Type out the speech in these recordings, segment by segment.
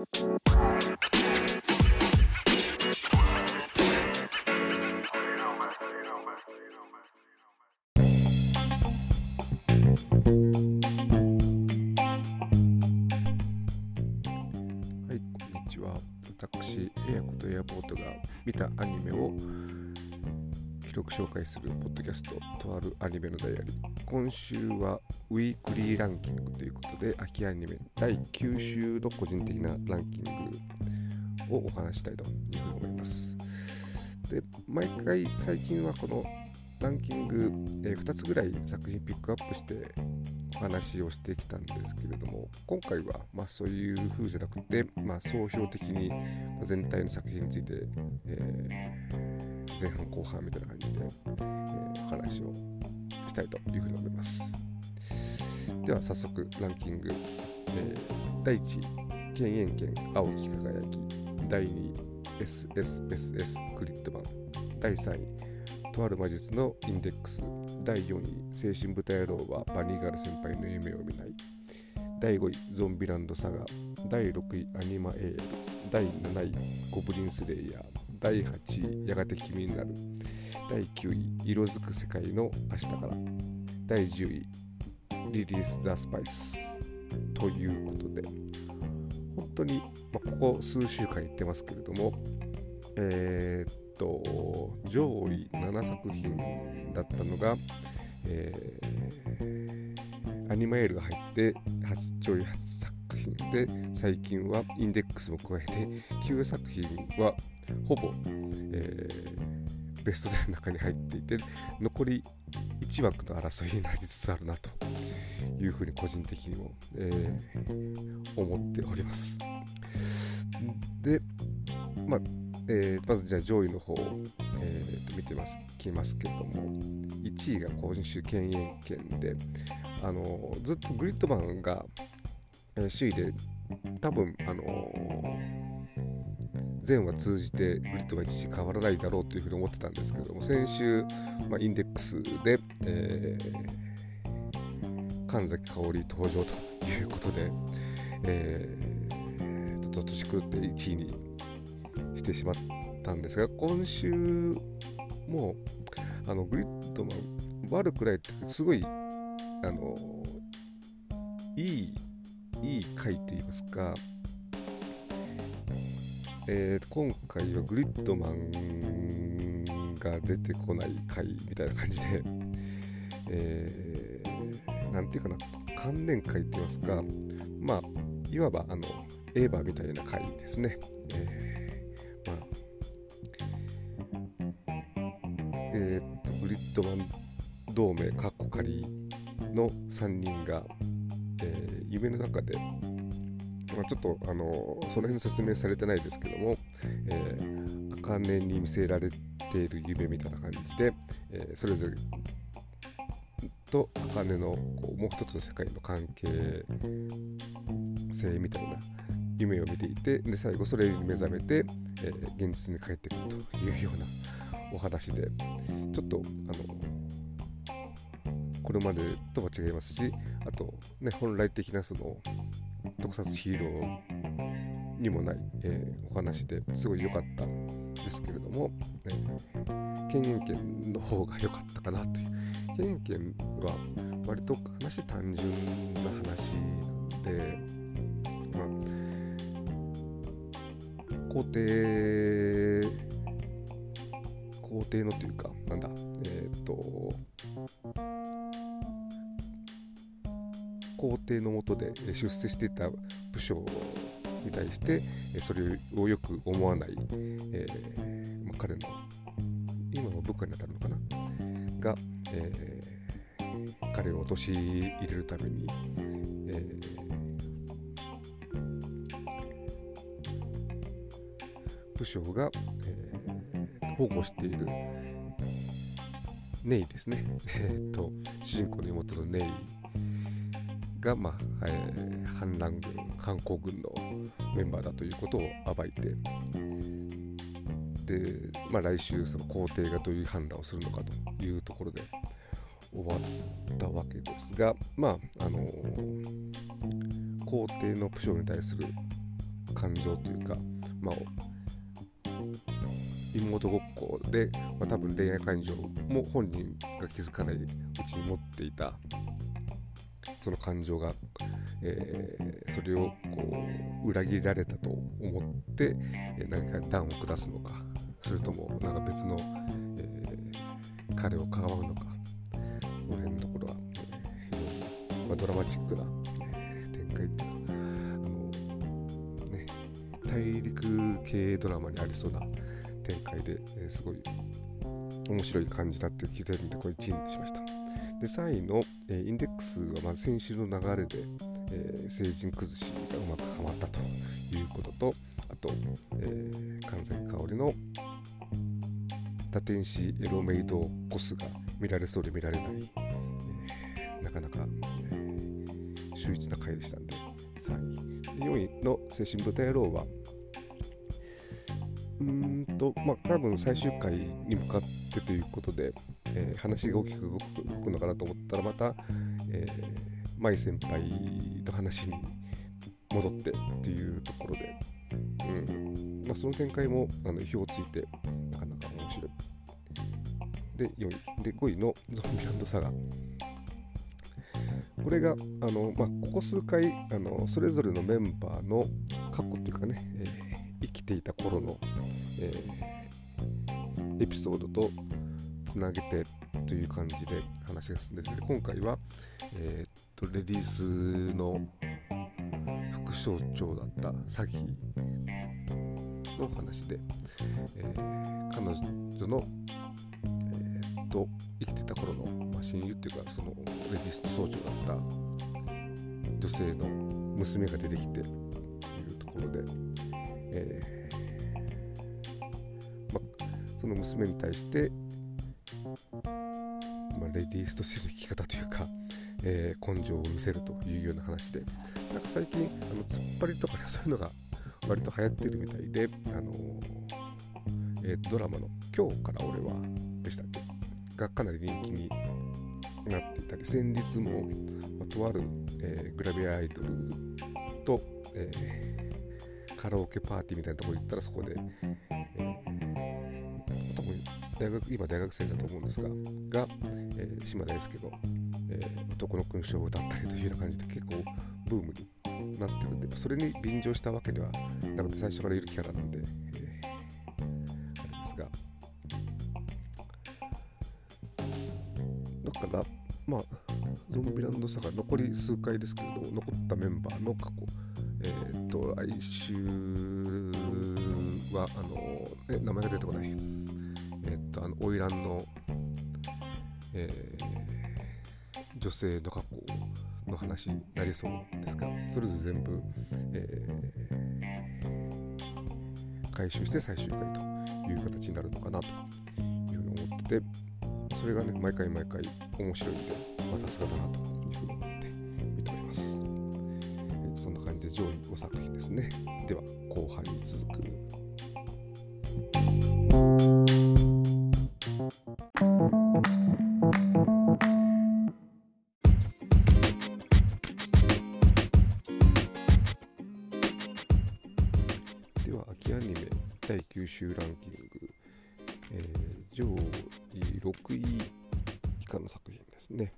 はい、こんにちは。私、エアコとエアポートが見たアニメを記録紹介するポッドキャスト、とあるアニメのダイアリー。今週はウィークリーランキングということで、秋アニメ第9週の個人的なランキングをお話したいというふうに思います。で、毎回最近はこのランキング、え2つぐらい作品ピックアップしてお話をしてきたんですけれども今回はまあそういう風じゃなくて、まあ、総評的に全体の作品について、えー前半後半みたいな感じで、えーお話をしたいというふうに思います。では早速ランキング、えー第1位犬猿剣青き輝き第2位 SSSS クリッドマン第3位とある魔術のインデックス。第4位精神豚野郎はバニーガール先輩の夢を見ない。第5位ゾンビランドサガ。第6位アニマエール。第7位ゴブリンスレイヤー。第8位やがて君になる。第9位色づく世界の明日から。第10位リリース・ザ・スパイス。ということで。本当に、まあ、ここ数週間言ってますけれどもえーっと上位7作品だったのが、えーアニマエールが入って8上位8作品で最近はインデックスも加えて9作品はほぼ、えーベスト10の中に入っていて残り1枠の争いになりつつあるなというふうに個人的にも、えー思っております。で、まあえーまずじゃあ上位の方、えーと見てますきますけれども1位が今週犬猿剣であのずっとグリッドマンが、えー首位で多分あの前話通じてグリッドマン1位変わらないだろうというふうに思ってたんですけども先週、まあ、インデックスで、えー神崎香織登場ということで、えー、と年狂って1位にしてしまったんですが今週もあのグリッドマン悪くないってすごいあのいいいい回といいますか、えー今回はグリッドマンが出てこない回みたいな感じで、えーなんていうかな関連会って言いますかまあいわばあのエヴァみたいな回ですね、えーまあえーっとグリッドマン同盟カッコ仮の3人が、えー夢の中で、まあ、ちょっとあのその辺の説明されてないですけども、えー、茜に見せられている夢みたいな感じで、えーそれぞれと茜のこうもう一つの世界の関係性みたいな夢を見ていてで最後それに目覚めて、えー現実に帰ってくるというようなお話でちょっとあのこれまでとは違いますしあと、ね、本来的なその特撮ヒーローにもない、えーお話ですごい良かったんですけれども、えー、犬猿剣の方が良かったかなという。犬猿剣は割と話単純な話なんで、まあ、皇帝皇帝のというかなんだえっ、と皇帝の下で出世していた武将に対してそれをよく思わない、えーまあ、彼の今は部下に当たるのかな？が、えー彼を陥れるために、えー武将が、えー保護しているネイですね、えーと主人公の妹のネイ。が、まあえー反乱軍反抗軍のメンバーだということを暴いて。で、まあ、来週その皇帝がどういう判断をするのかというところで終わったわけですがまああの皇帝の武将に対する感情というか、まあ、妹ごっこで、まあ、多分恋愛感情も本人が気づかないうちに持っていたその感情が、えー、それをこう裏切られたと思って、え、何か段を下すのかそれともなんか別の、えー、彼をかばうのかその辺のところは、えー、まあ、ドラマチックな、展開っていうかあの、ね、大陸系ドラマにありそうな展開で、え、すごい面白い感じになってきてるんでこれ1位にしました。で3位の、えー、インデックスはまず先週の流れで、えー、成人崩しがうまくはまったということとあと、えー、関西香りの多天使エロメイドコスが見られそうで見られない、えー、なかなか、えー、秀逸な回でしたんで3位で4位の「精神豚野郎は」うんとまあ多分最終回に向かってということで、えー、話が大きく動く動くのかなと思ったらまた、えー、舞先輩の話に戻ってというところで、うん。まあ、その展開もあの意表をついてなかなか面白い。で4位で5位のゾンビランドサガ。これがあの、まあ、ここ数回あのそれぞれのメンバーの過去というかね、えー、生きていた頃の、えー、エピソードとつなげてという感じで話が進んでて今回は、えー、っとレディースの副省庁だった詐欺の話で、えー、彼女の、えー、っと生きてた頃の、まあ、親友っていうかそのレディースの総長だった女性の娘が出てきてというところで、えーまその娘に対してまあ、レディースとしての生き方というか、えー、根性を見せるというような話でなんか最近あの突っ張りとか、ね、そういうのが割と流行ってるみたいで、あのー、えー、ドラマの「今日から俺は」でしたっけがかなり人気になっていたり先日も、まあ、とある、えー、グラビアアイドルと、え、カラオケパーティーみたいなところ行ったらそこで、え大学今大学生だと思うんですがが、えー、島大輔の、えー、男の勲章を歌ったりというような感じで結構ブームになってるんでそれに便乗したわけではなくて最初からいるキャラなんで、えー、あれですが。だからまあゾンビランドサガ残り数回ですけれども残ったメンバーの過去えっ、と来週はあの、え名前が出てこない。と、あの花魁の、えー、女性の過去の話になりそうですがそれぞれ全部、えー、回収して最終回という形になるのかなというふうに思っててそれがね毎回毎回面白いんでまさすがだなというふうに思って見ております。そんな感じで上位5作品ですね。では後半に続く。週ランキング、えー、上位6位以下の作品ですね。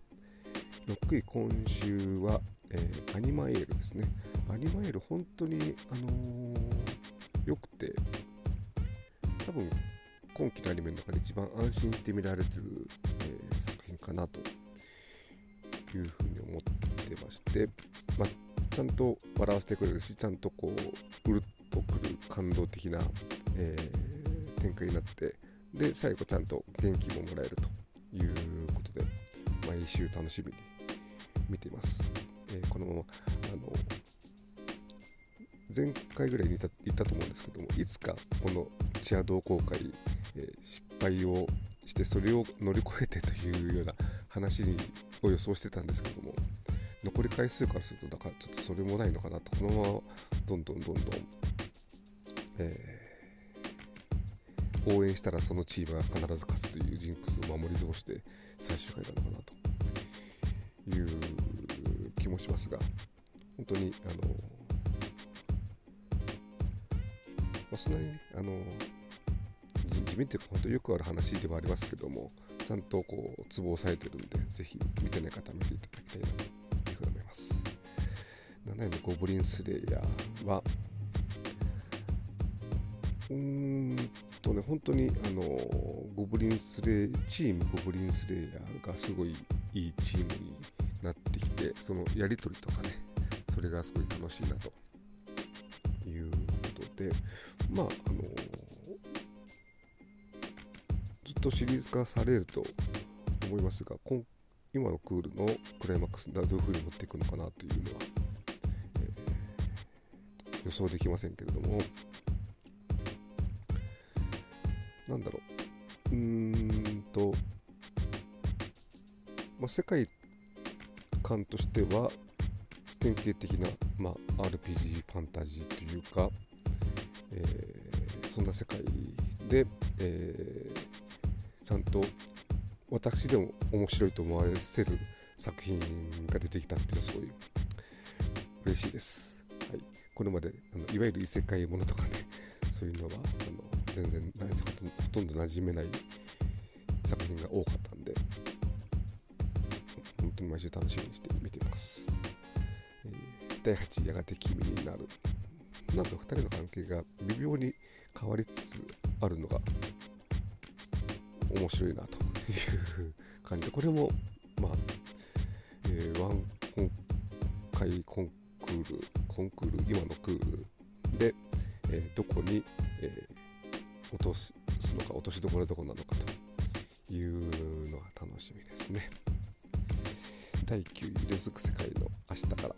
6位今週は、えー、アニマエールですね。アニマエール本当に、あのー、よくて、多分今期のアニメの中で一番安心して見られてる、えー、作品かなというふうに思ってまして、まあ、ちゃんと笑わせてくれるし、ちゃんとこう、うるっとくる感動的なえー、展開になってで最後ちゃんと元気ももらえるということで毎週楽しみに見ています、えー、このままあの前回ぐらいに言ったと思うんですけどもいつかこのチア同好会、えー、失敗をしてそれを乗り越えてというような話を予想してたんですけども残り回数からするとだからちょっとそれもないのかなとこのままどんどんどんどん、えー応援したらそのチームが必ず勝つというジンクスを守り通して最終回なのかなという気もしますが本当にあのあ、そんなにあの地味っていうか本当よくある話ではありますけどもちゃんとこうツボを押さえてるんでぜひ見てない方見ていただきたいなというふうに思います。7位のゴブリンスレイヤーはうーんとね本当にあのゴブリンスレイチームゴブリンスレイヤーがすごいいいチームになってきてそのやり取りとかねそれがすごい楽しいなということでまああのずっとシリーズ化されると思いますが今今のクールのクライマックスどういうふうに持っていくのかなというのは、えー、予想できませんけれどもなんだろう。うーんと、まあ、世界観としては典型的な、まあ、RPG ファンタジーというか、えー、そんな世界で、えー、ちゃんと私でも面白いと思わせる作品が出てきたっていうのはすごい嬉しいです。はい、これまであのいわゆる異世界ものとかねそういうのはあの全然ほとんど馴染めない作品が多かったんで本当に毎週楽しみにして見てます。えー、第8やがて君になるなんと2人の関係が微妙に変わりつつあるのが面白いなという感じでこれもまあ、えー、ワン今回コンクールコンクール今のクールで、えー、どこに、え、落とすのか落としどころどこなのかというのが楽しみですね第9位「色づく世界の明日から」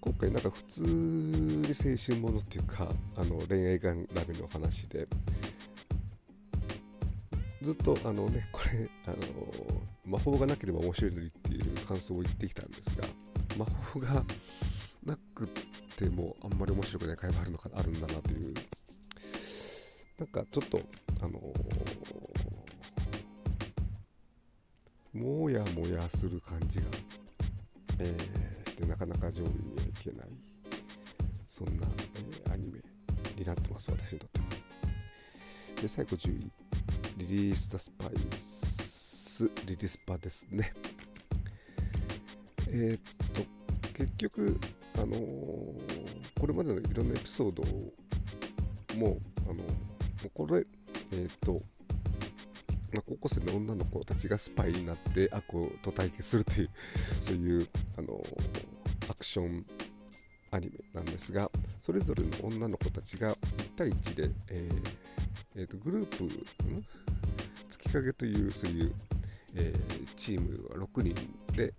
今回なんか普通に青春ものっていうかあの恋愛がラメの話でずっとあのねこれあの魔法がなければ面白いのにっていう感想を言ってきたんですが魔法がなくてもあんまり面白くない会話あるのかあるんだなというなんかちょっとあのもやもやする感じが、えー、してなかなか上位にはいけないそんな、えー、アニメになってます私にとっては。で最後10位リリース・ザ・スパイスリリスパですね。えー、っと結局あのー、これまでのいろんなエピソードもあのもうこれえー、とまあ、高校生の女の子たちがスパイになって悪と対決するというそういうあのアクションアニメなんですがそれぞれの女の子たちが1対1で、えーえーと、グループ、ん？月影というそういう、えー、チームは6人で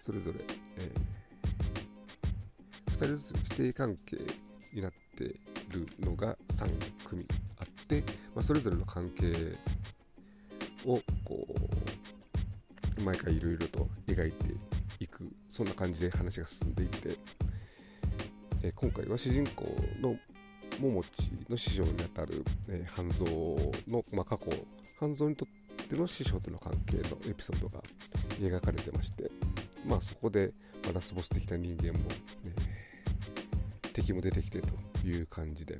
それぞれ、えー、2人ずつ指定関係になってるのが3組あって、まあ、それぞれの関係をこう毎回いろいろと描いていくそんな感じで話が進んでいて、えー、今回は主人公の桃地の師匠にあたる、えー、半蔵の、まあ、過去半蔵にとっての師匠との関係のエピソードが描かれてましてまあそこで、まあ、ラスボス的な人間も、えー、敵も出てきてと。いう感じで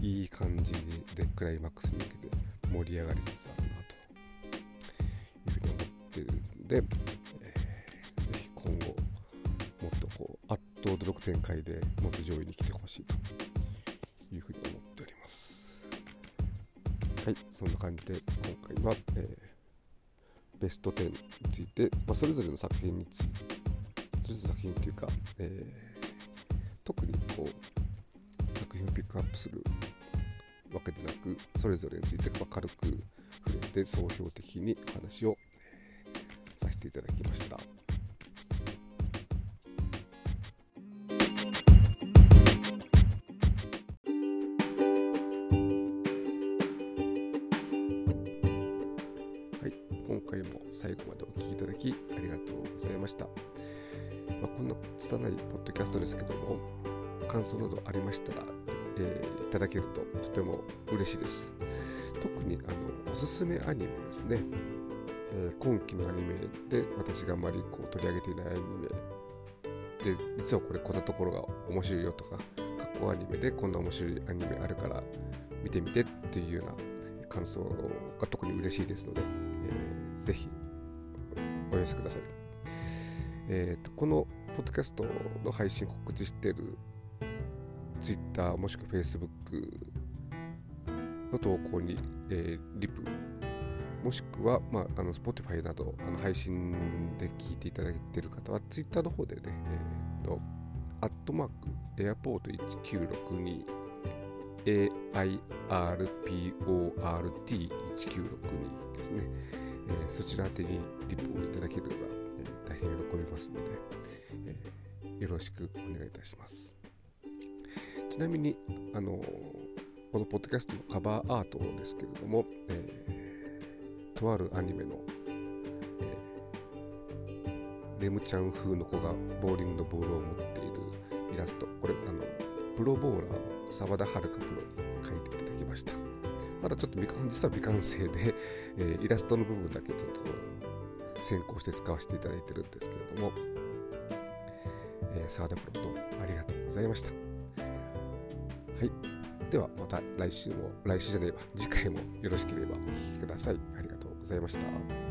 いい感じでクライマックスに向けて盛り上がりつつあるなというふうに思ってるんで、えー、ぜひ今後もっとこう圧倒驚く展開でもっと上位に来てほしいというふうに思っております。はい、そんな感じで今回は、えー、ベスト10について、まあ、それぞれの作品について、それぞれの作品というか、えー、クアップするわけでなく、それぞれについて軽く触れて、総評的にお話をさせていただきました。最後までお聴きいただきありがとうございました。まあ、こんな拙いポッドキャストですけども、感想などありましたら、えー、いただけるととても嬉しいです。特にあのおすすめアニメですね。えー、今期のアニメで私があまりこう取り上げていないアニメで、実はこれこんなところが面白いよとか、かっ子アニメでこんな面白いアニメあるから見てみてっていうような感想が特に嬉しいですので、えー、ぜひお寄せください。えーと、このポッドキャストの配信告知している Twitter もしくは Facebook の投稿に、えー、リプもしくは、まあ、あの Spotify などあの配信で聞いていただいている方は Twitter の方でね、えっ、と、アットマークエアポート1962 AIRPORT1962 ですね、えー、そちら宛てにリプをいただければ、えー、大変喜びますので、えー、よろしくお願いいたします。ちなみに、あのこのポッドキャストのカバーアートですけれども、えー、とあるアニメの、えー、レムちゃん風の子がボーリングのボールを持っているイラスト、これ、あのプロボーラーの澤田遥プロに描いていただきました。まだちょっと実は未完成で、えー、イラストの部分だけちょっと先行して使わせていただいてるんですけれども、えー、澤田プロとありがとうございました。はい。ではまた来週も、来週じゃねえわ、次回もよろしければお聴きください。ありがとうございました。